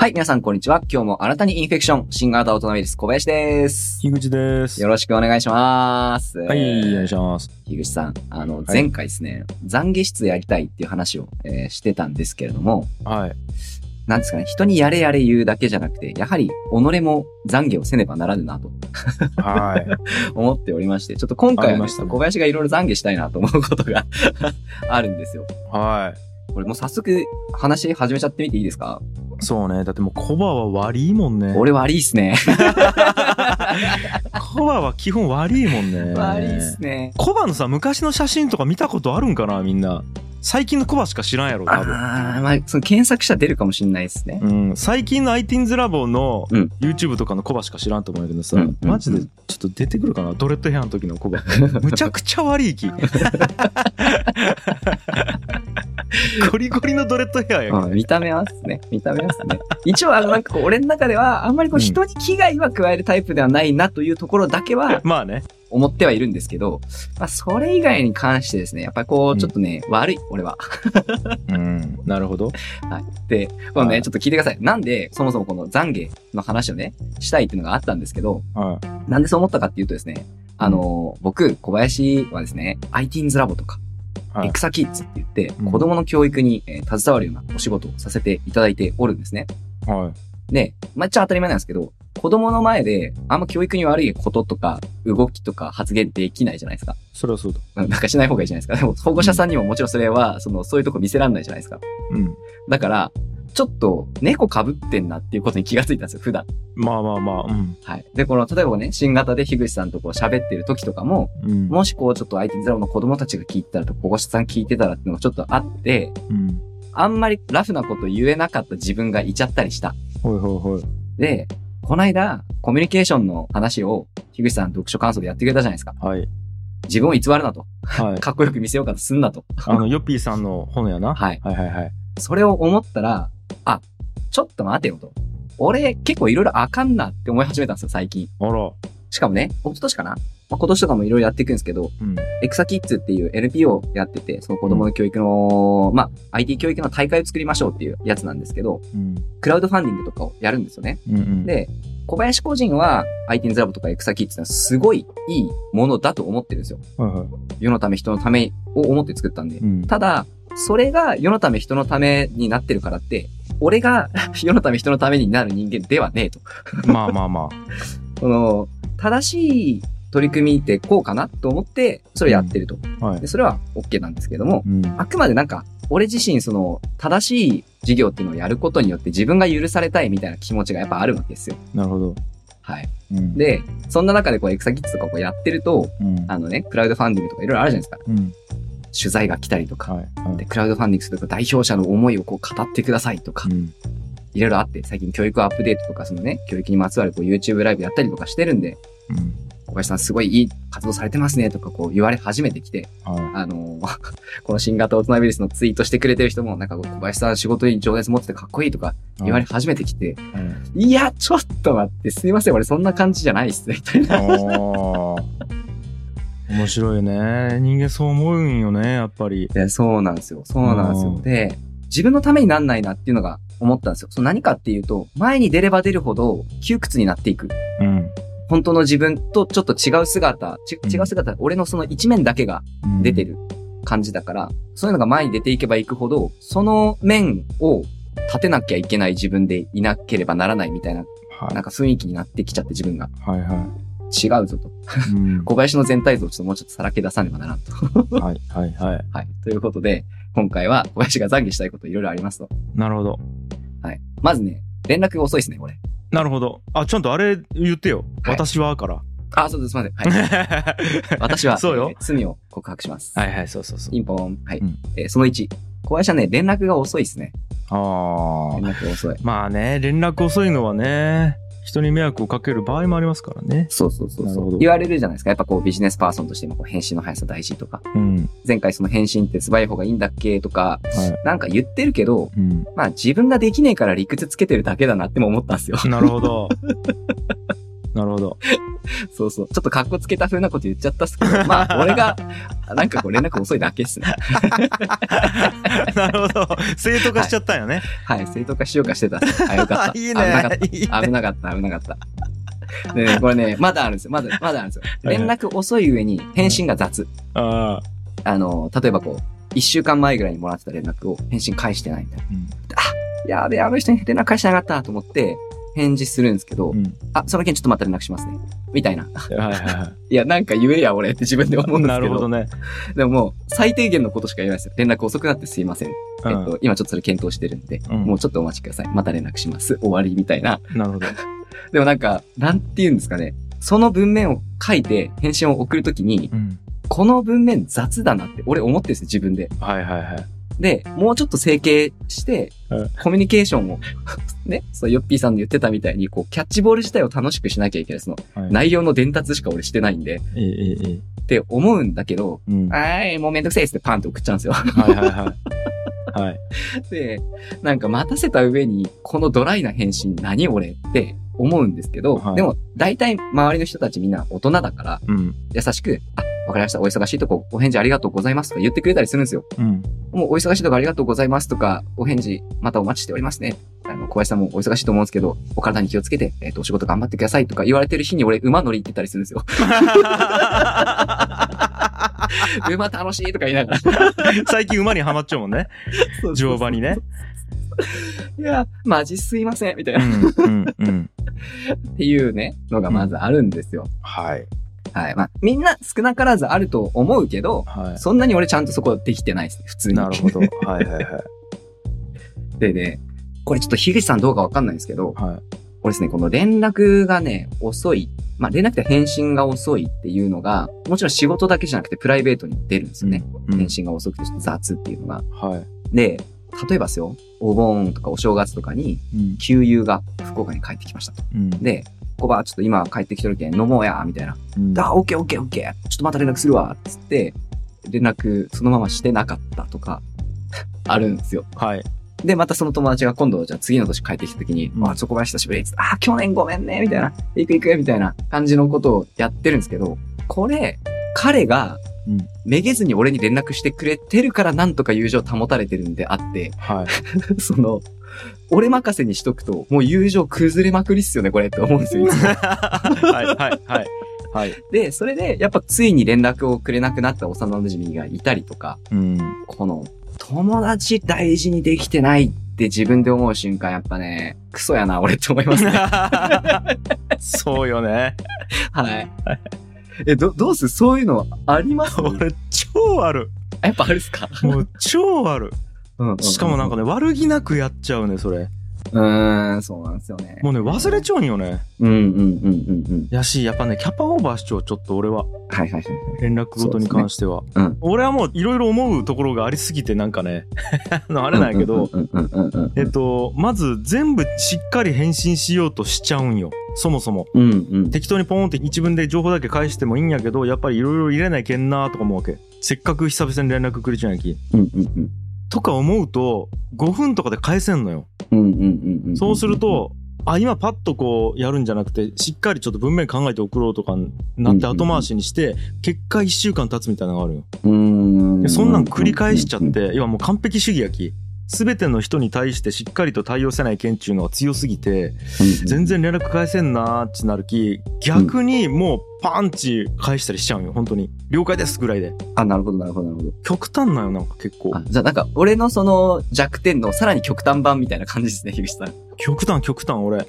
はい、皆さんこんにちは。今日もあなたにインフェクション、新型大人ウイルス小林です。樋口です。よろしくお願いします。はい、えーお願いします。樋口さん、あの、い前回ですね、懺悔室やりたいっていう話を、えーしてたんですけれども、はい。なんですかね、人にやれやれ言うだけじゃなくて、やはり、己も懺悔をせねばならぬなとはい。思っておりまして、ちょっと今あ回は、ね小林がいろいろ懺悔したいなと思うことが あるんですよ。はこれもう早速話始めちゃってみていいですか、い。そうね。だってもうコバは悪いもんね。俺悪いっすね。コバは基本悪いもんね。悪いっすね。コバのさ、昔の写真とか見たことあるんかなみんな。最近のコバしか知らんやろ、多分。ああ、まあ、その検索したら出るかもしれないですね。うん、最近の iTeens ラボのうん YouTube とかのコバしか知らんと思うけどさ、うんうんマジでちょっと出てくるかな？ドレッドヘアの時のコバ。むちゃくちゃ悪い気。ゴリゴリのドレッドヘアやうん、見た目はですね。見た目はですね。一応、あの、なんかこう、俺の中では、あんまりこう、うん人に危害は加えるタイプではないなというところだけは まあね。思ってはいるんですけど、まあ、それ以外に関してですね、やっぱりこう、うんちょっとね、悪い、俺は。うん。なるほど。で、このね、はいちょっと聞いてください。なんで、そもそもこの懺悔の話をね、したいっていうのがあったんですけど、はい。なんでそう思ったかっていうとですね、あの、僕、小林はですね、ITeens ラボとか、はいエクサキッズって言って、うん子供の教育に、えー携わるようなお仕事をさせていただいておるんですね。はい。で、まあ、っちゃ当たり前なんですけど、子供の前で、あんま教育に悪いこととか、動きとか発言できないじゃないですか。それはそうだ。うんなんかしない方がいいじゃないですか。でも、保護者さんにももちろんそれは、その、そういうとこ見せらんないじゃないですか。うん。だから、ちょっと、猫被ってんなっていうことに気がついたんですよ、普段。まあまあまあ、うん。はい。で、この、例えばね、新型で樋口さんとこう喋ってる時とかも、うん。もしこう、ちょっと IT ゼロの子供たちが聞いてたらと、保護者さん聞いてたらっていうのがちょっとあって、うん。あんまりラフなこと言えなかった自分がいちゃったりした。ほいほいほい。で、この間、コミュニケーションの話を、樋口さん読書感想でやってくれたじゃないですか。はい。自分を偽るなと。はい。かっこよく見せようかとすんなと。あの、ヨッピーさんの本やな。はい。はいはいはい。それを思ったら、あ、ちょっと待てよと。俺、結構いろいろあかんなって思い始めたんですよ、最近。あら。しかもね、一昨年かな、まあ、今年とかもいろいろやっていくんですけど、うん。エクサキッズっていう NPO をやってて、その子供の教育の、まあ、IT 教育の大会を作りましょうっていうやつなんですけど、うん。クラウドファンディングとかをやるんですよね。うんうん。で、小林個人は IT ズラボとかエクサキッズってのはすごいいいものだと思ってるんですよ。はいはい。世のため人のためを思って作ったんで。うん。ただ、それが世のため人のためになってるからって、俺が 世のため人のためになる人間ではねえと。まあまあまこ の、正しい取り組みってこうかなと思って、それをやってると。あ。はいで、。それは OK なんですけども、うん。あくまでなんか、俺自身その、正しい授業っていうのをやることによって自分が許されたいみたいな気持ちがやっぱあるわけですよ。なるほど。はい。うん。、で、そんな中でこうエクサキッズとかこうやってると、うん。あのね、クラウドファンディングとかいろいろあるじゃないですか。うん。取材が来たりとか。はい。はで、い。クラウドファンディングすると代表者の思いをこう語ってくださいとかう、ん。いろいろあって、最近教育アップデートとかそのね、教育にまつわるこう YouTube ライブやったりとかしてるんで、うん。小林さんすごいいい活動されてますねとかこう言われ始めてきて、はあのー この新型大人ウイルスのツイートしてくれてる人も、なんか小林さん仕事に情熱持っててかっこいいとかい。言われ始めてきて、うん。いや、ちょっと待って、すいません、俺そんな感じじゃないっすね、みたいな。面白いよね。人間そう思うんよね、やっぱり。で、そうなんですよ。そうなんですよ。うんで、自分のためになんないなっていうのが思ったんですよ。その何かっていうと、前に出れば出るほど窮屈になっていく。うん。本当の自分とちょっと違う姿、ちうん違う姿、俺のその一面だけがうん出て。る感じだから、そういうのが前に出ていけばいくほど、その面を立てなきゃいけない自分でいなければならないみたいな、はい。なんか雰囲気になってきちゃって自分がはいは違うぞと。い。うん。小林の全体像をちょっともうちょっとさらけ出さねばならんと。はいはいはい。はい。ということで、今回は小林が懺悔したいこといろいろありますと。なるほど。はい。まずね、連絡が遅いですね、俺。なるほど。あ、ちゃんとあれ言ってよ。はい私はから。あ、そうです、すいません。はい。私は、そうよえー罪を告白します。はいはい、そうそうそう。ピンポン。はい。うんえーその1。小林はね、連絡が遅いですね。あ連あ。絡が遅い。まあね、連絡遅いのはね、人に迷惑をかける場合もありますからね。そうそうそうそう。言われるじゃないですか。やっぱこうビジネスパーソンとしてもこう返信の速さ大事とか。うん。前回その返信って素早い方がいいんだっけとか、はなんか言ってるけど、い。うん。まあ自分ができねえから理屈つけてるだけだなっても思ったんですよ。なるほど。なるほど。そうそう。ちょっと格好つけた風なこと言っちゃったっすけど、まあ 俺がなんかこう連絡遅いだけっすね。なるほど。正当化しちゃったんよね。はい、正当化しようかしてたっす。あ、よかった。いい危なかっね。危なかった、危なかった。でね、これね、まだあるんですよ。まだ、まだあるんですよ。はい連絡遅い上に返信が雑。ああ。あの、例えばこう、一週間前ぐらいにもらってた連絡を返信返してないみたいな。うんやべえ、あの人に連絡返してなかったと思って、返事するんですけど、うん。あ、その件ちょっとまた連絡しますね。みたいな。はいはいはい や、なんか言えや、俺って自分で思うんい。ですけど。なるほどね。でももう、最低限のことしか言えないですよ。連絡遅くなってすいません。うんえっと、今ちょっとそれ検討してるんで、うんもうちょっとお待ちください。また連絡します。終わりみたいな。なるほど。でもなんか、なんて言うんですかね。その文面を書いて返信を送るときに、うん。この文面雑だなって俺思ってるんですよ、自分で。はいはいはい。で、もうちょっと整形してうん、コミュニケーションを、ね、そう、ヨッピーさんの言ってたみたいに、こう、キャッチボール自体を楽しくしなきゃいけない。その、はい内容の伝達しか俺してないんで、いいいいいい。って思うんだけど、うん。ははい、もうめんどくせえってパンって送っちゃうんですよ。いはいはい。はい。で、なんか待たせた上に、このドライな返信何俺って思うんですけど、はいでも、大体周りの人たちみんな大人だから、うん。優しく、あ、わかりました、お忙しいとこお返事ありがとうございますとか言ってくれたりするんですよ。うん。もうお忙しいとこありがとうございますとか、お返事またお待ちしておりますね。あの、小林さんもお忙しいと思うんですけど、お体に気をつけて、えっ、と、お仕事頑張ってくださいとか言われてる日に俺馬乗り行ってたりするんですよ。馬楽しいとか言いながら。最近馬にはまっちゃうもんね。乗馬にね。いや、マジすいません、みたいうな。っん。うん。うん。ていうね、のがまずあるんですよ。はい。はい。まあ、みんな少なからずあると思うけど、はそんなに俺ちゃんとそこできてないですね、普通い。に。なるほど。はいはいはい。でね、これちょっと樋口さんどうかわかんないんですけど、はい。俺ですね、この連絡がね、遅い。まあ、連絡って返信が遅いっていうのが、もちろん仕事だけじゃなくてプライベートにも出るんですよね。うん返信が遅くてちょっと雑っていうのが。はい。で、例えばですよ、お盆とかお正月とかに、うん。給油が福岡に帰ってきましたと。うん。で、コバ、ちょっと今帰ってきてるけん飲もうや、みたいな。うんあ、オッケーオッケーオッケー。ちょっとまた連絡するわ、つって、連絡そのまましてなかったとか、あるんですよ。はい。で、またその友達が今度、じゃあ次の年帰ってきた時に、うんあ、そこは久しぶりっつって、あ、去年ごめんね、みたいな、行く行く、みたいな感じのことをやってるんですけど、これ、彼が、うん。めげずに俺に連絡してくれてるからなんとか友情保たれてるんであって、はい。その、俺任せにしとくと、もう友情崩れまくりっすよね、これって思うんですよ、いつも はいはいはい。はい。で、それで、やっぱついに連絡をくれなくなった幼馴染がいたりとか、うん。この、友達大事にできてないって自分で思う瞬間、やっぱね、クソやな、俺って思いますね。そうよね。はい。え、ど、どうすそういうのあります？俺、超ある。やっぱあるっすか？もう、超ある。しかもなんかね、悪気なくやっちゃうね、それ。うーん、そうなんですよね。もうね、忘れちゃうんよね。うんうんうんうんうん。やし、やっぱね、キャパオーバーしちゃう、ちょっと俺は。はいはいはい。連絡ごとに関しては。うん俺はもういろいろ思うところがありすぎて、なんかね、あ のあれなんやけど、うんうんうんうんうん。えっと、まず全部しっかり返信しようとしちゃうんよ。そもそも。うんうん。適当にポーンって一文で情報だけ返してもいいんやけど、やっぱりいろいろ入れないけんなーとか思うわけ。せっかく久々に連絡くれちゃうんやき。うんうんうん。とか思うと、5分とかで返せんのよ。そうすると、あ、今パッとこうやるんじゃなくて、しっかりちょっと文面考えて送ろうとかなって後回しにして、結果1週間経つみたいなのがあるよ。そんなん繰り返しちゃっうんて、要はもう完璧主義やき。すべての人に対してしっかりと対応せない県っていうのが強すぎて、うん全然連絡返せんなーってなるき、逆にもうパンチ返したりしちゃうんよ、本当に。了解ですぐらいで。あ、なるほどなるほどなるほど。極端なんよ、なんか結構あ。、じゃあなんか、俺のその弱点のさらに極端版みたいな感じですね、樋口さん。極端極端俺。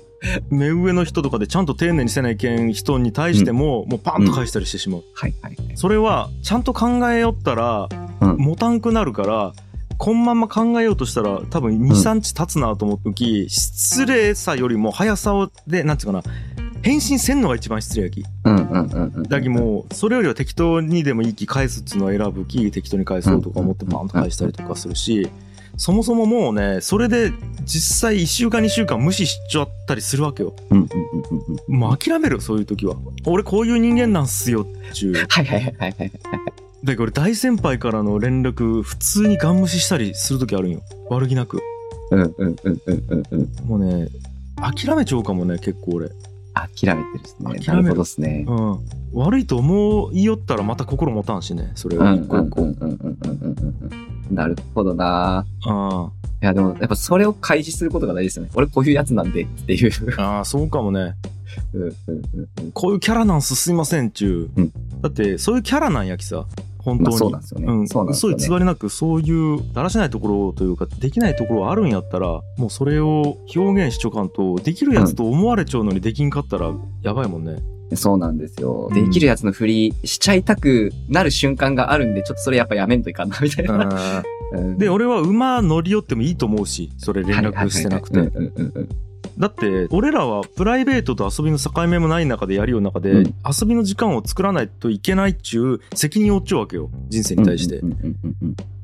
目上の人とかでちゃんと丁寧にせないけん人に対しても、もうパンと返したりしてしまう。はいはい。それは、ちゃんと考えよったら、うん持たんくなるから、こんまんま考えようとしたら、多分2、3日経つなと思うとき、失礼さよりも速さをで、なんていうかな、返信せんのが一番失礼やき。うんうんうんうん。だけもう、それよりは適当にでもいいき返すっつうのを選ぶき、適当に返そうとか思ってバーンと返したりとかするし、そもそももうね、それで実際1週間2週間無視しちゃったりするわけよ。うんうんうんうんうん。もう諦める、そういう時は。俺こういう人間なんすよ、ちゅう。はいはいはいはいはい。だけど俺大先輩からの連絡、普通にガン無視したりする時あるんよ。悪気なく。うんうんうんうんうんうん。もうね、諦めちゃうかもね、結構俺。諦めてるっすね。諦めるなるほどっすね。うん。悪いと思いよったらまた心持たんしね、それうん、をうん、一個一個。うん、うん、うん、うん、うんうん。なるほどなあいや、でも、やっぱそれを開示することが大事ですよね。俺こういうやつなんでっていう。あ、ああ、そうかもね。うん、うん、うんうん。こういうキャラなんすすいませんっちゅう。うんだって、そういうキャラなんやきさ。本当に。まあそうなんですよね。うん、そうなんですよね。嘘偽りなくそういうだらしないところというかできないところあるんやったらもうそれを表現しちょかんとできるやつと思われちゃうのにできんかったらやばいもんね。そうなんですよ。うんできるやつの振りしちゃいたくなる瞬間があるんで、ちょっとそれやっぱやめんといかんな、みたいな。うんで俺は馬乗り寄ってもいいと思うしそれ連絡してなくて。だって俺らはプライベートと遊びの境目もない中でやるような中で、うん遊びの時間を作らないといけないっちゅう責任を負っちゃうわけよ人生に対して。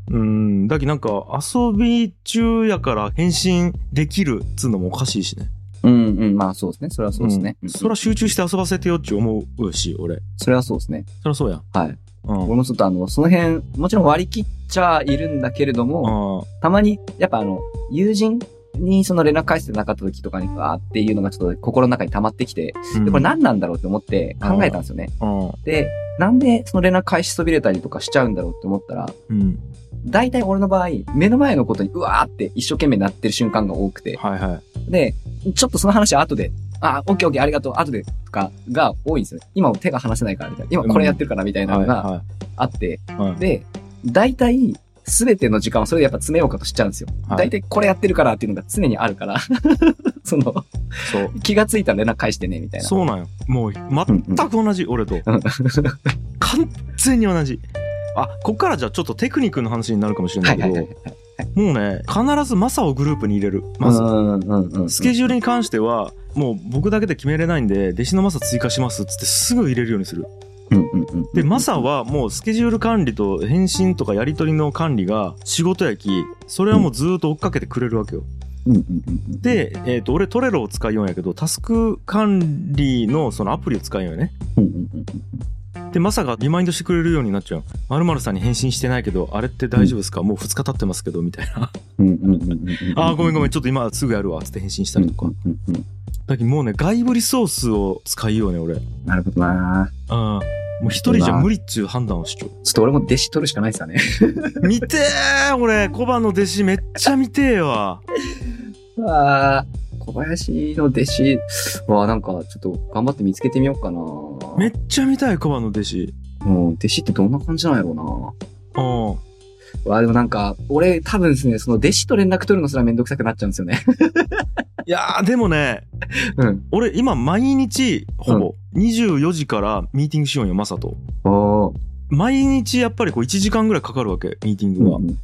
うんだけどなんか遊び中やから返信できるっつうのもおかしいしね。うんうん、まあそうですね。それはそうですね。うんそれは集中して遊ばせてよっち思うし俺。それはそうですね。そりゃそうやん。はい。うん。俺もちょっとあの、その辺、もちろん割り切っちゃいるんだけれども、あたまに、やっぱあの、友人にその連絡返してなかった時とかに、あーっていうのがちょっと心の中に溜まってきて、あ。で、これ何なんだろうって思って考えたんですよね。うん。で、なんでその連絡返しそびれたりとかしちゃうんだろうって思ったら、うん。大体俺の場合、目の前のことにうわーって一生懸命なってる瞬間が多くて、はいはい。で、ちょっとその話は後で、あ、オッケーオッケーありがとう、後で、とかが多いんですよ。今も手が離せないからみたいな。今これやってるからみたいなのがはいはあって、い。はい。で、大体、すべての時間をそれでやっぱ詰めようかとしちゃうんですよ。はい大体これやってるからっていうのが常にあるから、その、そう。気がついたら連絡返してね、みたいな。そうなんよ。もう、全く同じ、俺と。うん完全に同じ。あ、こっからじゃあちょっとテクニックの話になるかもしれなはいいけはいはいど、もうね、必ずマサをグループに入れる。まず。うんうんうん。スケジュールに関しては、もう僕だけで決めれないんで、弟子のマサ追加しますっつってすぐ入れるようにする。で、マサはもうスケジュール管理と返信とかやり取りの管理が仕事やき、それはもうずーっと追っかけてくれるわけよ。で、えっ、と、俺トレロを使いようんやけど、タスク管理のそのアプリを使いようよね。うんうんうんうんで、マサがリマインドしてくれるようになっちゃう。〇〇さんに返信してないけど、あれって大丈夫ですか、もう2日経ってますけど、みたいな。うんうんうんうんうん。あー、ごめんごめん、ちちょっと今すぐやるわ、つって返信したりとか。うんうんうんだけどもうね、外部リソースを使いようね、俺。うん。なるほどなもう一人じゃ無理っちゅう判断をしちゃう。ちょっと俺も弟子取るしかないですかね。見てー俺、コバの弟子めっちゃ見てーわ。ああ、小林の弟子はなんかちょっと頑張って見つけてみようかな。めっちゃ見たい、コバの弟子。もう弟子ってどんな感じなんやろうな。うん。わあ、でもなんか、俺多分ですね、その弟子と連絡取るのすらめんどくさくなっちゃうんですよね。いやー、でもね、うん。俺今毎日、ほぼ、24時からミーティングしようんよ、マサと。毎日やっぱりこう1時間ぐらいかかるわけ、ミーティングは。うん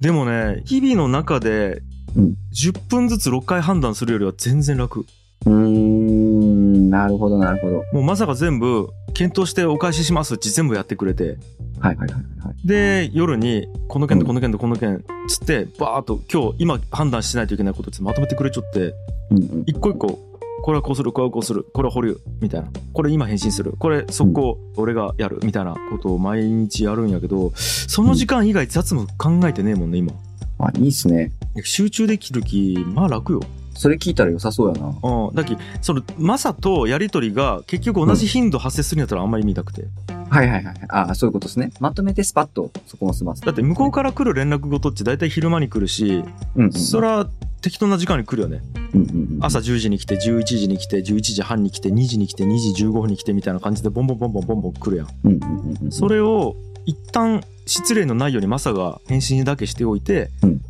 でもね、日々の中でうん、10分ずつ6回判断するよりは全然楽。うーん、なるほど、なるほど。もうまさか全部、検討してお返ししますって全部やってくれて。はいはいはいはい。で、夜に、この件とうんこの件とこの件、つって、バーっと今日、今判断しないといけないことってまとめてくれちゃって、うんうん。一個一個、これはこうする、これはこうする、これは保留、みたいな。これ今返信する、これ速攻、俺がやる、みたいなことを毎日やるんやけど、その時間以外雑務考えてねえもんね、今。あ、いいっすね。集中できる気、まあ楽よ。それ聞いたら良さそうやな。うん。だき、その、マサとやりとりが結局同じ頻度発生するんやったらあんまり見たくて。はいはいはい。あそういうことですね。まとめてスパッとそこも済ます。だって向こうから来る連絡事って大体昼間に来るし、うんうん、それは適当な時間に来るよね。うんうんうん、朝10時に来て、11時に来て、11時半に来て、2時に来て、2時15分に来てみたいな感じでボンボンボンボンボンボン来るやん。うんうんうんうん、それを一旦失礼のないようにマサが返信だけしておいて、うん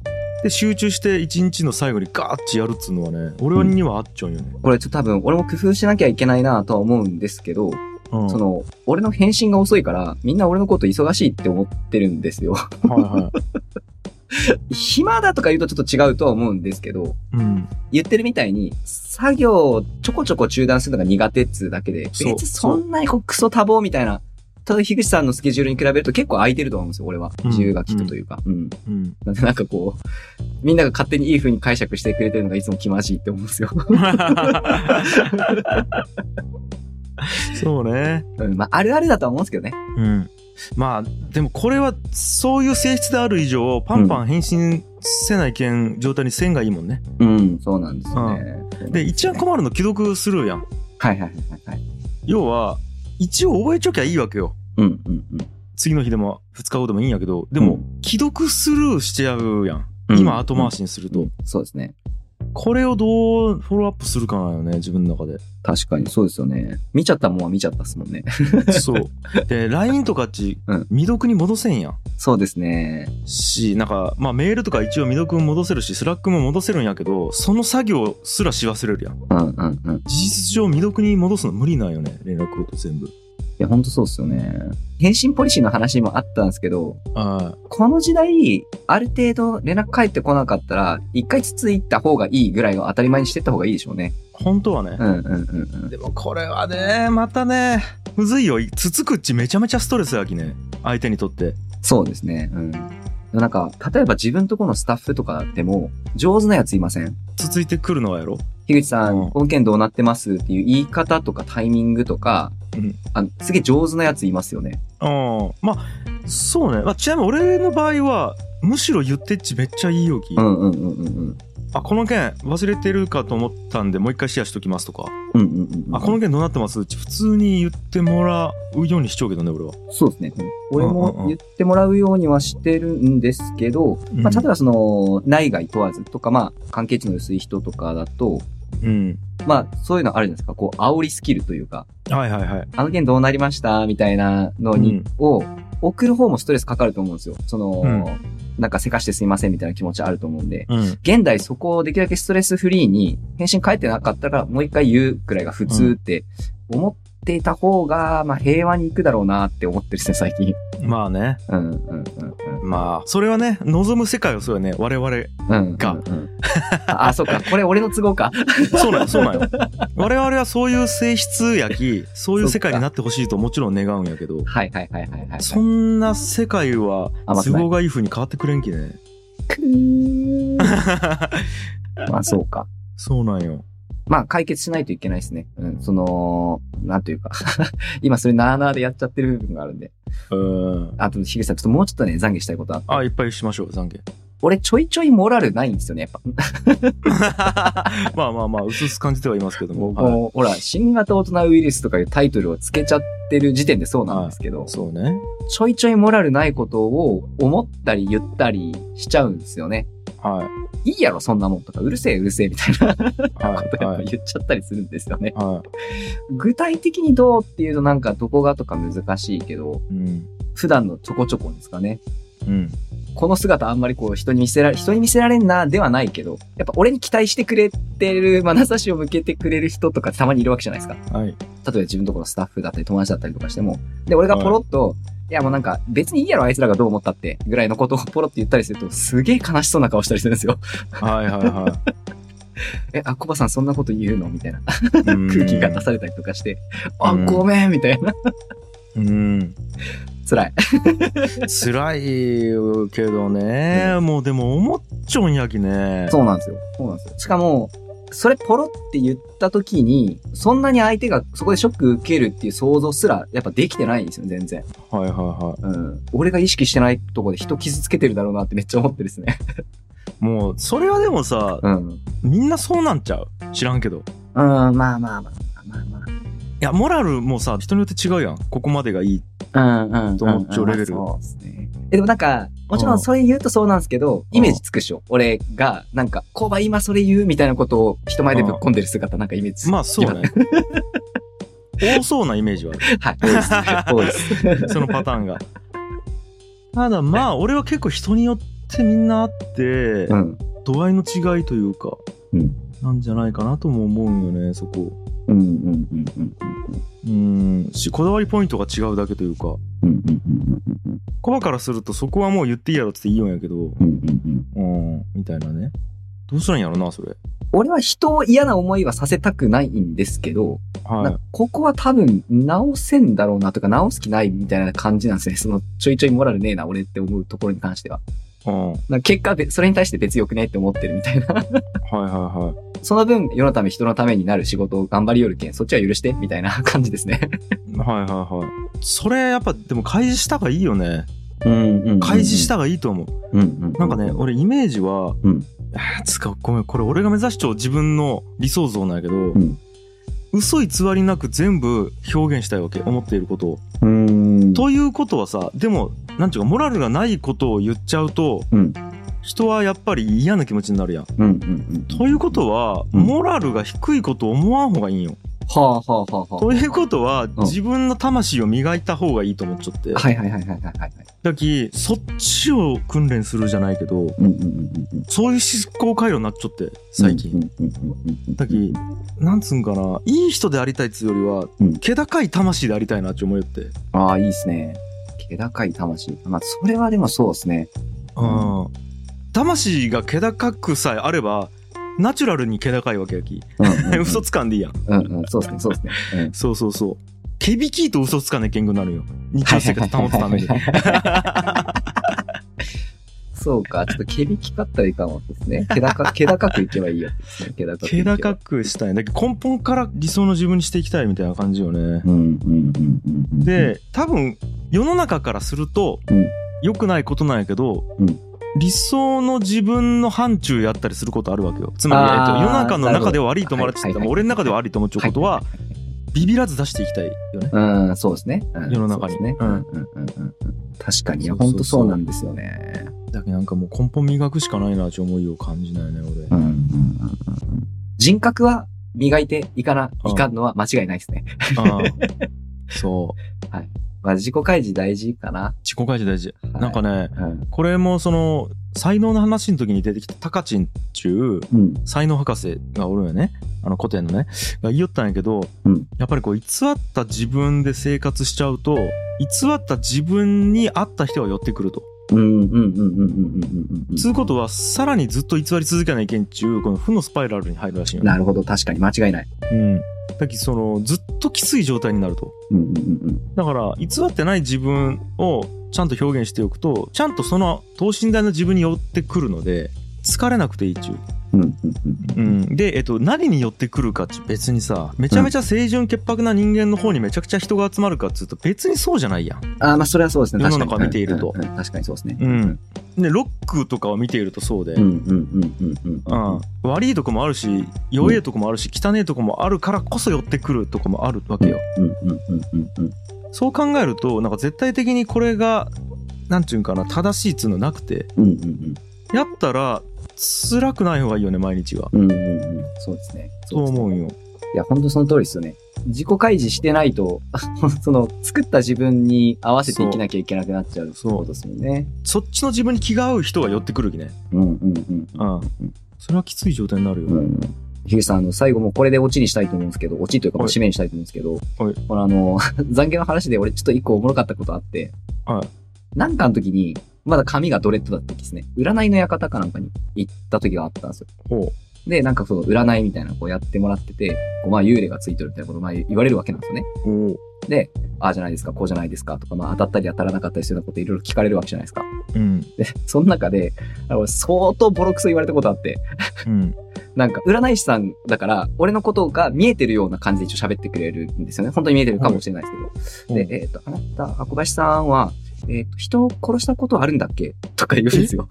で集中して一日の最後にガーッチやるっつうのはね、俺にはあっちゃうんよね。これちょっと多分俺も工夫しなきゃいけないなとは思うんですけど、うん。その、俺の返信が遅いから、みんな俺のこと忙しいって思ってるんですよ。はいはい。暇だとか言うとちょっと違うとは思うんですけど、うん。言ってるみたいに、作業をちょこちょこ中断するのが苦手っつうだけで、別にそんなにこうクソ多忙みたいな、ただ、樋口さんのスケジュールに比べると結構空いてると思うんですよ、俺は。うん自由が利くというか。うん。うん。なんでなんかこう、みんなが勝手にいい風に解釈してくれてるのがいつも気まじいって思うんですよ。そうね。うん。まあ、あるあるだとは思うんですけどね。うん。まあ、でもこれは、そういう性質である以上、パンパン返信せないけん状態にせんがいいもんね。うん、そうなんですよね。で、一番困るの既読するやん。はいはいはいはい。要は、一応覚えちょきゃいいわけよ。うんうん次の日でも2日後でもいいんやけど、でも、う既読スルーしちゃうやん。うん。今後回しにすると。うんそうですね。これをどうフォローアップするかなよね、自分の中で。確かにそうですよね。見ちゃったもんは見ちゃったっすもんね。そう。で、LINE とかっちうん、未読に戻せんやん。そうですね。し、なんか、まあメールとか一応未読も戻せるし、 Slack も戻せるんやけど、その作業すらし忘れるやん。うんうんうん。い事実上未読に戻すの無理なんよね、連絡と全部。や、ほんとそうっすよね。返信ポリシーの話もあったんですけど、あこの時代、ある程度連絡返ってこなかったら、一回つついた方がいいぐらいを当たり前にしてった方がいいでしょうね。本当はね。うんうんうんうん。でもこれはね、またね、むずいよ。つつくっちめちゃめちゃストレスやきね。相手にとって。そうですね。うん。なんか、例えば自分とこのスタッフとかでも、上手なやついません？つついてくるのはやろ？樋口さん、うんこの件どうなってます？っていう言い方とかタイミングとか、うんあの、すげえ上手なやついますよね。うん。まあ、そうね。まあ、ちなみに俺の場合は、むしろ言ってっちめっちゃいいよき。うんうんうんうんうん。あ、この件忘れてるかと思ったんで、もう一回シェアしときますとか。うんうんうんうん。あ、この件どうなってます？うち普通に言ってもらうようにしちゃうけどね、俺は。そうですね。うん俺うんうんうんも言ってもらうようにはしてるんですけど、うんまあ、例えばその、内外問わずとか、まあ、関係値の薄い人とかだと、うん。まあ、そういうのあるじゃないですか。こう、煽りスキルというか、はいはいはい。あの件どうなりましたみたいなのに、うんを、送る方もストレスかかると思うんですよ。その、うんなんかせかしてすいませんみたいな気持ちあると思うんで、うん。現代そこをできるだけストレスフリーに返信返ってなかったらもう一回言うくらいが普通って思っていた方が、まあ平和に行くだろうなって思ってるですね、最近。まあね。うん、うん、うん、うん。まあ、それはね、望む世界はそうよね。我々。うん。がうんうんあ、あそうか。これ俺の都合か。そうなんよ、そうなんよ。我々はそういう性質やき、そういう世界になってほしいともちろん願うんやけど、はいはいはいはいはい。そんな世界は都合がいい風に変わってくれんきね。く ーまあそうか。そうなんよ。まあ解決しないといけないですね。うん。その、なんというか。今それなーなーでやっちゃってる部分があるんで。うん。あと、樋口さん、ちょっともうちょっとね、懺悔したいことあって。あ、いっぱいしましょう、懺悔。俺ちょいちょいモラルないんですよね、やっぱ。まあまあまあ、うすうす感じてはいますけども。もう、はいほら、新型大人ウイルスとかいうタイトルをつけちゃってる時点でそうなんですけど、そうね。ちょいちょいモラルないことを思ったり言ったりしちゃうんですよね。はいいやろ、そんなもんとか、うるせえ、うるせえ、みたいなこい。とやはい。っぱはい。言っちゃったりするんですよね。は具体的にどうっていうとなんかどこがとか難しいけど、い。うん。普段のちょこちょこですかね。うん。この姿あんまりこう人に見せられ、人に見せられんなではないけど、やっぱ俺に期待してくれてる、眼差しを向けてくれる人とかたまにいるわけじゃないですか。はい。例えば自分とこのスタッフだったり友達だったりとかしても、で、俺がポロッと、い、やもうなんか別にいいやろあいつらがどう思ったってぐらいのことをポロって言ったりすると、すげえ悲しそうな顔したりするんですよ。はいはいは え、あ、コバさんそんなこと言うの？みたいない。空気が出されたりとかして、あ、うんごめんみたいな。うん。辛い。辛いけどね。もうでも思っちょんやきね。そうなんですよ。そうなんですよ。しかも、それポロって言った時に、そんなに相手がそこでショック受けるっていう想像すら、やっぱできてないんですよ、全然。はいはいはい。うん。俺が意識してないとこで人傷つけてるだろうなってめっちゃ思ってるですね。もう、それはでもさ、うん。みんなそうなんちゃう？知らんけど。いうん、まあまあまあ。まあまや、モラルもさ、人によって違うやん。ここまでがいい。と思っちゃうレベルそうですね。え、でもなんか、もちろんそれ言うとそうなんですけど、イメージつくでしょ。俺が、なんか、コバ今それ言うみたいなことを人前でぶっ込んでる姿、なんかイメージつく。まあそうね。多そうなイメージはある。はい。多いです。多いです。そのパターンが。ただまあ、俺は結構人によってみんなあって、うん。度合いの違いというか、うんなんじゃないかなとも思うんよね、そこ。うんうんうんうんうん、し、こだわりポイントが違うだけというか、うんうんうんうんコバからするとそこはもう言っていいやろって言っていいんやけど、うんうんうんうん、みたいなね。どうしたらいいんやろな、それ。俺は人を嫌な思いはさせたくないんですけど、なんはかここは多分直せんだろうなとか直す気ないみたいな感じなんですね。そのちょいちょいモラルねえな俺って思うところに関しては。い。うん。結果べ、それに対して別よくねって思ってるみたいな。はいはその分世のため人のためになる仕事を頑張りよるけん、そっちは許してみたいな感じですね。い。はいはいはい。それやっぱでも開示した方がいいよね。うんうん開示した方がいいと思う。うんうん。なんかね、俺イメージは、うんつか、ごめん、これ俺が目指しちゃう自分の理想像なんやけど、ん嘘偽りなく全部表現したいわけ思っていることを。うんということはさでもなんちゅうかモラルがないことを言っちゃうと、うん人はやっぱり嫌な気持ちになるやん。うんうんうん。ということは、うんモラルが低いことを思わん方がいいんよ。はあはあはあはあ。ということは、ん自分の魂を磨いた方がいいと思っちゃって。はいはいはいはいはいはい。だきそっちを訓練するじゃないけどうんうんうんうん。そういう思考回路になっちゃって最近。うんうんうんうん。だきなんつうんかないい人でありたいっつうよりは、うん気高い魂でありたいなって思いよって。ああ、いいっすね。気高い魂。まあ、それはでもそうですね。うん魂が気高くさえあればナチュラルに気高いわけやき。うんうんうん。嘘つかんでいいやん。うんうん。そうですね、そうですね。うん。そうそうそう。ケビキーと嘘つかねえけんぐなるよ。日常生活保つために。そうか、ちょっと毛引きかったらいかんわけですね。気高、気高くいけばいいやつですね。気高くいけ気ば。高くしたい。だけど根本から理想の自分にしていきたいみたいな感じよね。で、多分、世の中からするとうん、良くないことなんやけど、うん理想の自分の範疇やったりすることあるわけよ。つまり、えっと、世の中の中では悪いと思われてても、俺の中では悪いと思っちゃうことは、ビビらず出していきたいよね。うん、そうですね。うん世の中にね。ううんんうんうんうん。確かに、本当そうなんですよね。だけどなんかもう根本磨くしかないなって思いを感じないね、俺。うんうんうんうん人格は磨いていかな、うんいかんのは間違いないですね。あーそう。まあ、自己開示大事かな。自己開示大事。はいなんかね、うん。これもその、才能の話の時に出てきたタカチンっちゅう、うん。才能博士がおるよね。あの古典のね。が言いよったんやけど、うんやっぱりこう偽った自分で生活しちゃうと、偽った自分に合った人が寄ってくると。つうことはさらにずっと偽り続けない意見中この負のスパイラルに入るらしいよね。なるほど確かに間違いない。うん、だきそのずっときつい状態になると。うんうんうん、だから偽ってない自分をちゃんと表現しておくとちゃんとその等身大の自分に寄ってくるので疲れなくていいっちゅう。うん。うんうんうん。うん、で、えっと、何に寄ってくるか別にさめちゃめちゃ清純潔白な人間の方にめちゃくちゃ人が集まるかっつうと別にそうじゃないやん。あーまあ、それはそうですね。世の中見ているとうんうんうん確かにそうですね。うん。でロックとかを見ているとそうで、うんうんうんうんうんうん。うん悪いとこもあるし弱いとこもあるし汚いとこもあるからこそ寄ってくるとこもあるわけよ。うんうんうんうんうん。そう考えるとなんか絶対的にこれがなんちゅうんかな正しいっつうのなくてうんうんうん。やったら辛くない方がいいよね毎日が。うんうんうん。そうですね。そう思うんよ。いや、本当その通りですよね。自己開示してないと、その、作った自分に合わせて生きなきゃいけなくなっちゃうってそうことですもんね。そっちの自分に気が合う人が寄ってくるきね。うんうんうん。うん。それはきつい状態になるよ。うん。樋口さん、あの、最後もうこれでオチにしたいと思うんですけど、オチというか、締めにしたいと思うんですけど、はいこのあの、残業の話で俺ちょっと一個おもろかったことあって、はい。なんかの時に、まだ髪がドレッドだった時ですね。占いの館かなんかに行った時があったんですよ。ほで、なんかその占いみたいなのをこうやってもらってて、こうまあ幽霊がついてるみたいなことをまあ言われるわけなんですよね。う。おう。で、ああじゃないですか、こうじゃないですかとか、まあ当たったり当たらなかったりするようなこといろいろ聞かれるわけじゃないですか。うん。で、その中で、あの相当ボロクソ言われたことあって、うん。なんか占い師さんだから、俺のことが見えてるような感じで一応喋ってくれるんですよね。本当に見えてるかもしれないですけど。で、えっ、と、あなた、小林さんは、えっ、と、人を殺したことあるんだっけ？とか言うんですよ。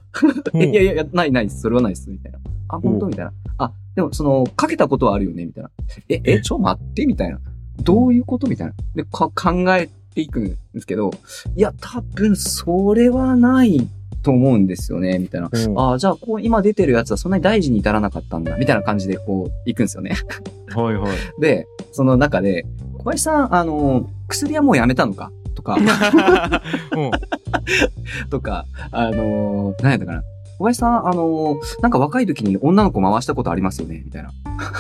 いや いやいや、ないないです。それはないです。みたいな。あ、本当？うんみたいな。あ、でも、その、かけたことはあるよねみたいな。え、え、え？ちょ、待ってみたいな。どういうこと？みたいな。で、か、考えていくんですけど、いや、多分、それはないと思うんですよね。みたいな。うんああ、じゃあ、こう、今出てるやつはそんなに大事に至らなかったんだ。みたいな感じで、こう、行くんですよね。はいはい。で、その中で、小林さん、あの、薬はもうやめたのか？とか、うんとか、あのー、何やったかな。小林さん、あのー、なんか若い時に女の子回したことありますよね？みたいな。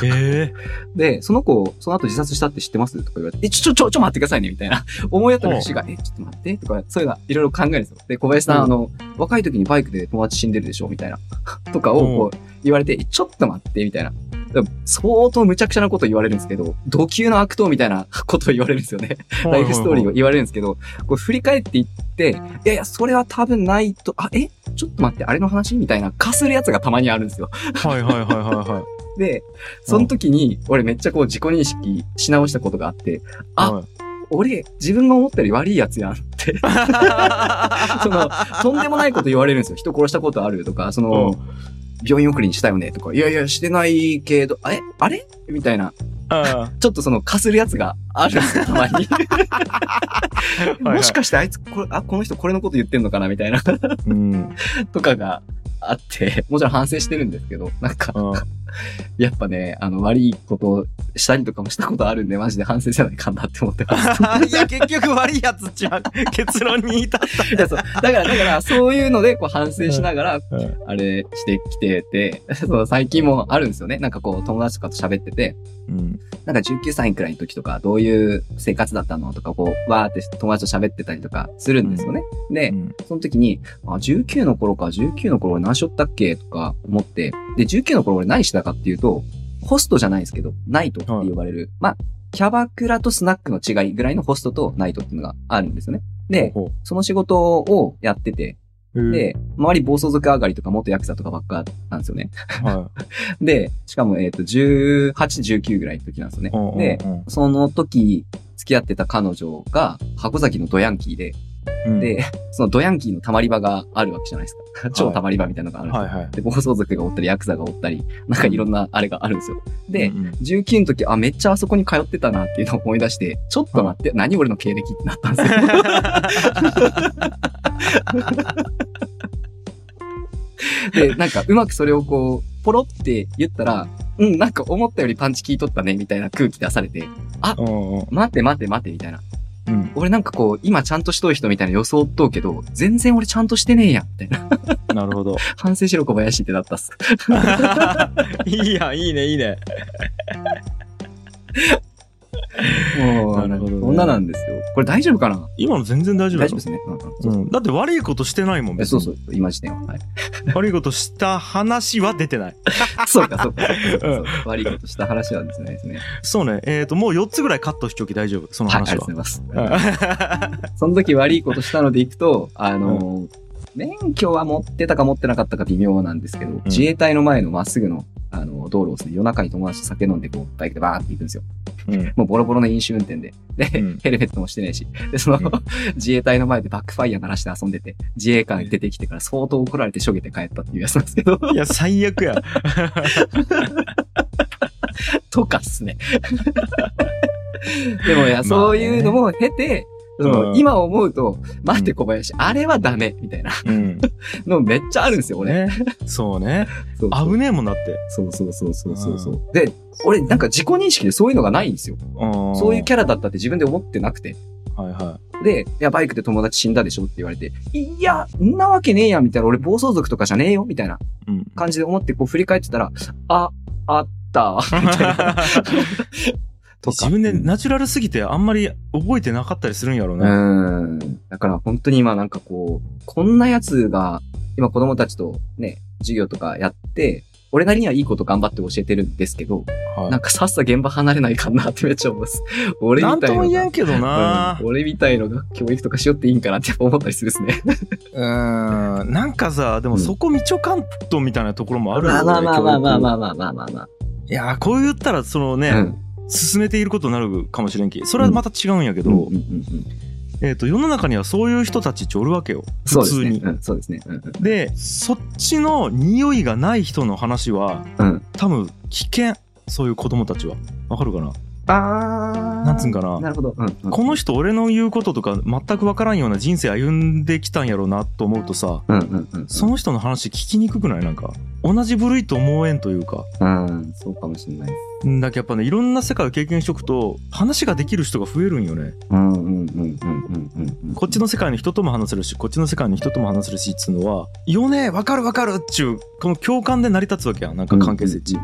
ええで、その子、その後自殺したって知ってます？とか言われて、え、ちょ、ちょ、ちょ、ちょ、待ってくださいねみたいな。思い当たる節が、え、ちょっと待ってとか、そういうのいろいろ考えるんですよ。で、小林さん、うんあの、若い時にバイクで友達死んでるでしょ？みたいな。とかをこう言われて、えちょっと待ってみたいな。でも相当無茶苦茶なこと言われるんですけど、土級の悪党みたいなことを言われるんですよね。ライフストーリーを言われるんですけど、こう振り返っていって、いやいや、それは多分ないと、あ、え？ちょっと待って、あれの話みたいな、かするやつがたまにあるんですよ。はいはいはいはいはい。で、その時に、俺めっちゃこう自己認識し直したことがあって、あはい俺、自分が思ったより悪いやつやんって。その、とんでもないこと言われるんですよ。人殺したことあるとか、その、病院送りにしたよねとか、いやいや、してないけど、あれ？あれ？みたいな。あ ちょっとその、かするやつがあるんですよ、たまに。はいもしかしてあいつ、これ、あ、この人これのこと言ってんのかなみたいな、うん。とかがあって、もちろん反省してるんですけど、なんか、うん やっぱね、あの、悪いことしたりとかもしたことあるんで、マジで反省せないかんなって思ってます。いや、結局悪いやつっちゃう 結論に至っいやそうだから、だから、そういうので、こう、反省しながら、た。うんあれしてきてて、そう最近もあるんですよね。なんかこう、友達とかと喋ってて、うん。なんか19歳くらいの時とか、どういう生活だったのとか、こう、わーって友達と喋ってたりとかするんですよね。で、うんその時に、あ、19の頃か、19の頃俺何しよったっけとか思って、で、19の頃俺何してたかっていうと、ホストじゃないですけど、ナイトって呼ばれる、まあ、キャバクラとスナックの違いぐらいのホストとナイトっていうのがあるんですよね。で、ほその仕事をやってて、うで、周り暴走族上がりとか元ヤクザとかばっかなんですよね。は で、しかも、えっ、と、18、19ぐらいの時なんですよねい。うんう。で、その時、付き合ってた彼女が、箱崎のドヤンキーで、うん、で、そのドヤンキーの溜まり場があるわけじゃないですか。超溜まり場みたいなのがあるんですよ。はいはい。で、暴走族がおったり、ヤクザがおったり、なんかいろんなあれがあるんですよ。で、うんうん19の時、あ、めっちゃあそこに通ってたなっていうのを思い出して、ちょっと待って、何俺の経歴ってなったんですよ。で、なんかうまくそれをこう、ポロって言ったら、うん、なんか思ったよりパンチ効いとったね、みたいな空気出されて、うんうん待って待って待って、みたいな。うん。俺なんかこう、今ちゃんとしとい人みたいな装っとうけど、全然俺ちゃんとしてねえやん、みたいな。なるほど。反省しろ小林ってなったっす。いいや、いいね、いいね。もう、なるほどねこんななんですよ。これ大丈夫かな？今の全然大丈夫大丈夫ですね。うん。だって悪いことしてないもん、そうそう、今時点は。はい。悪いことした話は出てない。そうか、そうか。悪いことした話はですね。ですねそうね。えっ、と、もう4つぐらいカットしておき大丈夫。そのはい、あり話がとうごは。ざいます。その時悪いことしたのでいくと、あのー、免許は持ってたか持ってなかったか微妙なんですけど、自衛隊の前のまっすぐの、あの、道路をですね、夜中に友達と酒飲んで、こう、バイクでバーって行くんですよ。うん。もうボロボロの飲酒運転で。で、うんヘルメットもしてねえし。で、その、うん 自衛隊の前でバックファイヤー鳴らして遊んでて、自衛官出てきてから相当怒られてしょげて帰ったっていうやつなんですけど、いや、最悪や。とかっすね。でもいや、そういうのも経て、そのうん今思うと、待って小林、あれはダメみたいなうん。のめっちゃあるんですよ、俺。ね。そうね。そうそう危ねえもんだって。そうそうそうそうそうそう。で、俺なんか自己認識でそういうのがないんですよ。そそういうキャラだったって自分で思ってなくて。はいはで、いや、バイクで友達死んだでしょって言われて、いや、んなわけねえやん、みたいな。俺暴走族とかじゃねえよ、みたいない。うん。感じで思ってこう振り返ってたら、あ、あった、みたいな。とか自分でナチュラルすぎてあんまり覚えてなかったりするんやろううね。ん。だから本当に今なんかこう、こんなやつが、今子供たちとね、授業とかやって、俺なりにはいいこと頑張って教えてるんですけど、はいなんかさっさ現場離れないかなってめっちゃ思います。俺なんともみたいのが。言えんけどなうん俺みたいのが教育とかしよっていいんかなって思ったりするですね。うん。なんかさ、でもそこみちょかんとみたいなところもあるよまあまあまあまあまあまあ。あまあまあまあまあ。いやー、こう言ったら、そのね、うん。進めていることになるかもしれんき。それはまた違うんやけど、うんうんうんうんえっ、と、世の中にはそういう人たちっておるわけよ。そうですね。普通に。うん、そうですね。うんうんで、そっちの匂いがない人の話は、うん。多分危険。そういう子供たちは。わかるかな？あなんつうんかな？なるほど。うんうん。この人俺の言うこととか全くわからんような人生歩んできたんやろうなと思うとさ、うんうんうん。その人の話聞きにくくない？なんか。同じ部類と思えんというか。うん、そうかもしれない。んだけどやっぱね、いろんな世界を経験しとくと、話ができる人が増えるんよね。うんうんうんうんうん。こっちの世界の人とも話せるし、こっちの世界の人とも話せるし、っつうのは、よねわかるわかるっちゅう、この共感で成り立つわけやん。なんか関係性っち。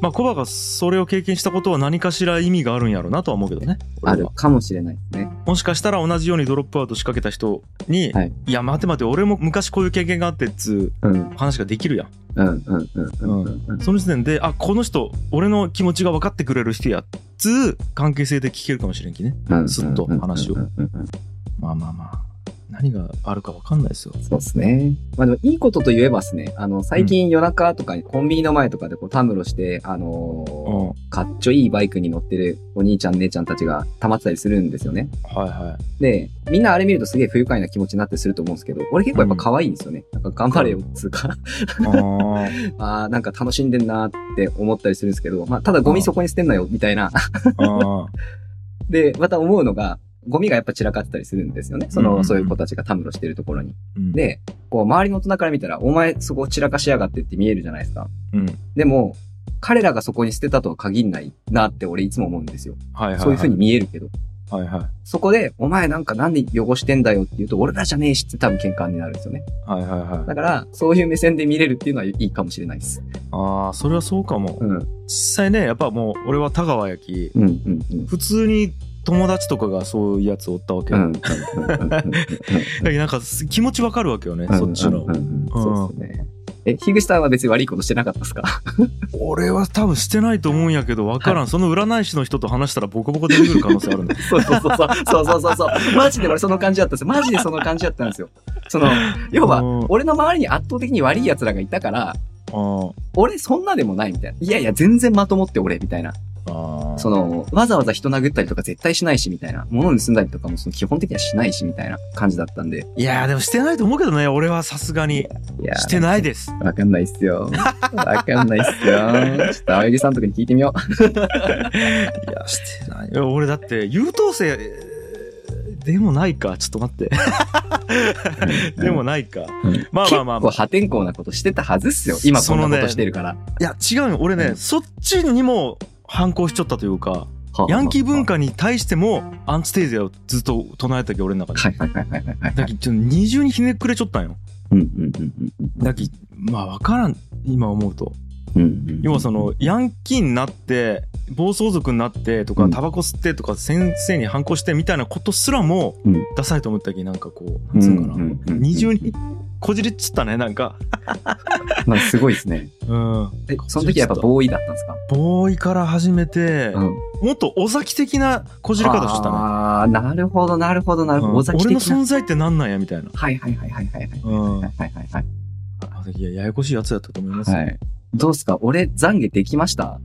まあ、コバがそれを経験したことは何かしら意味があるんやろうなとは思うけどね。あるかもしれないですね。もしかしたら同じようにドロップアウト仕掛けた人に、はいい、や、待て待て、俺も昔こういう経験があってっつうん。う話ができるやん。うんうんうんうんうんうん。その時点で、あ、この人、俺の気持ちが分かってくれる人やっつう関係性で聞けるかもしれんきね。うんすっと話をまあまあまあ。何があるか分かんないですよ。そうですね。まあでもいいことと言えばですね、あの、最近夜中とかにコンビニの前とかでこうたむろして、あのーの、かっちょいいバイクに乗ってるお兄ちゃん姉ちゃんたちが溜まってたりするんですよね。はいはで、みんなあれ見るとすげえ不愉快な気持ちになってすると思うんですけど、俺結構やっぱ可愛いんですよね。なんか頑張れよ、つうか。い。あーあーなんか楽しんでんなーって思ったりするんですけど、まあ、ただゴミそこに捨てんなよ、みたいな。で、また思うのが、ゴミがやっぱ散らかってたりするんですよね。その、うんうんうんそういう子たちがたむろしてるところに。うん、で、こう、周りの大人から見たら、お前そこ散らかしやがってって見えるじゃないですか。うん。でも、彼らがそこに捨てたとは限んないなって俺いつも思うんですよ。はいはい、はい。そういう風に見えるけど。はいはい。そこで、お前なんかなんで汚してんだよって言うと、俺らじゃねえしって多分喧嘩になるんですよね。はいはいはい。だから、そういう目線で見れるっていうのはいいかもしれないです。ああ、それはそうかも。うん。実際ね、やっぱもう、俺は田川焼き、うん、うん、うん。普通に友達とかがそういうやつおったわけよ。うん。だけどなんかす気持ちわかるわけよね、そっちの。うんうんうんそうですね。え、樋口さんは別に悪いことしてなかったですか？俺は多分してないと思うんやけど、わからん。その占い師の人と話したらボコボコ出てくる可能性あるんだ。そうそうそうそう。そうそうそうそう。マジで俺その感じだったんですよ。マジでその感じだったんですよ。その、要はうん、俺の周りに圧倒的に悪い奴らがいたから、あ俺そんなでもないみたいな。いやいや、全然まともって俺、みたいな。あ。その、わざわざ人殴ったりとか絶対しないし、みたいな。物盗んだりとかもその基本的にはしないし、みたいな感じだったんで。いやーでもしてないと思うけどね、俺はさすがに。いやしてないです。わかんないっすよ。わかんないっすよ。ちょっと青柳さんとかに聞いてみよう。いや、してない。いや俺だって、優等生、えーでもないか。ちょっと待って。でもないか。うんまあまあまあ結構破天荒なことしてたはずっすよ。今こんなことしてるから。いや、違うよ。俺ね、うんそっちにも反抗しちゃったというか、ヤンキー文化に対してもアンチテーゼをずっと唱えたけ俺の中で。はいはいはいはい。だけど、二重にひねくれちゃったんよ。うんうんうんうんだけどまあわからん、今思うと。うんうん。要はその、ヤンキーになって、暴走族になってとか、うんタバコ吸ってとか、先生に反抗してみたいなことすらも、うんダサいと思ったけど、なんかこう、なんつうのかな。うんうんうん二重にこじれっちったね、なんか。なんかすごいですね。うん。え、その時はやっぱボーイだったんですか？ボーイから始めて、うん。もっと尾崎的なこじれ方したね。ああ、なるほどなるほどなるほど。うん尾崎俺の。存在ってなんなんやみたいな。はいはいはいはいはいはい。うん。はいはいはいはい。や、ややこしいやつやったと思います。はい。どうすか？俺、懺悔できました？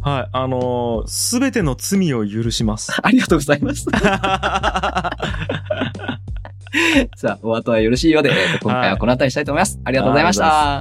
はい。あのすべての罪を許します。ありがとうございます。さあ、お後はよろしいようで、今回はこの辺りにしたいと思います。ありがとうございました。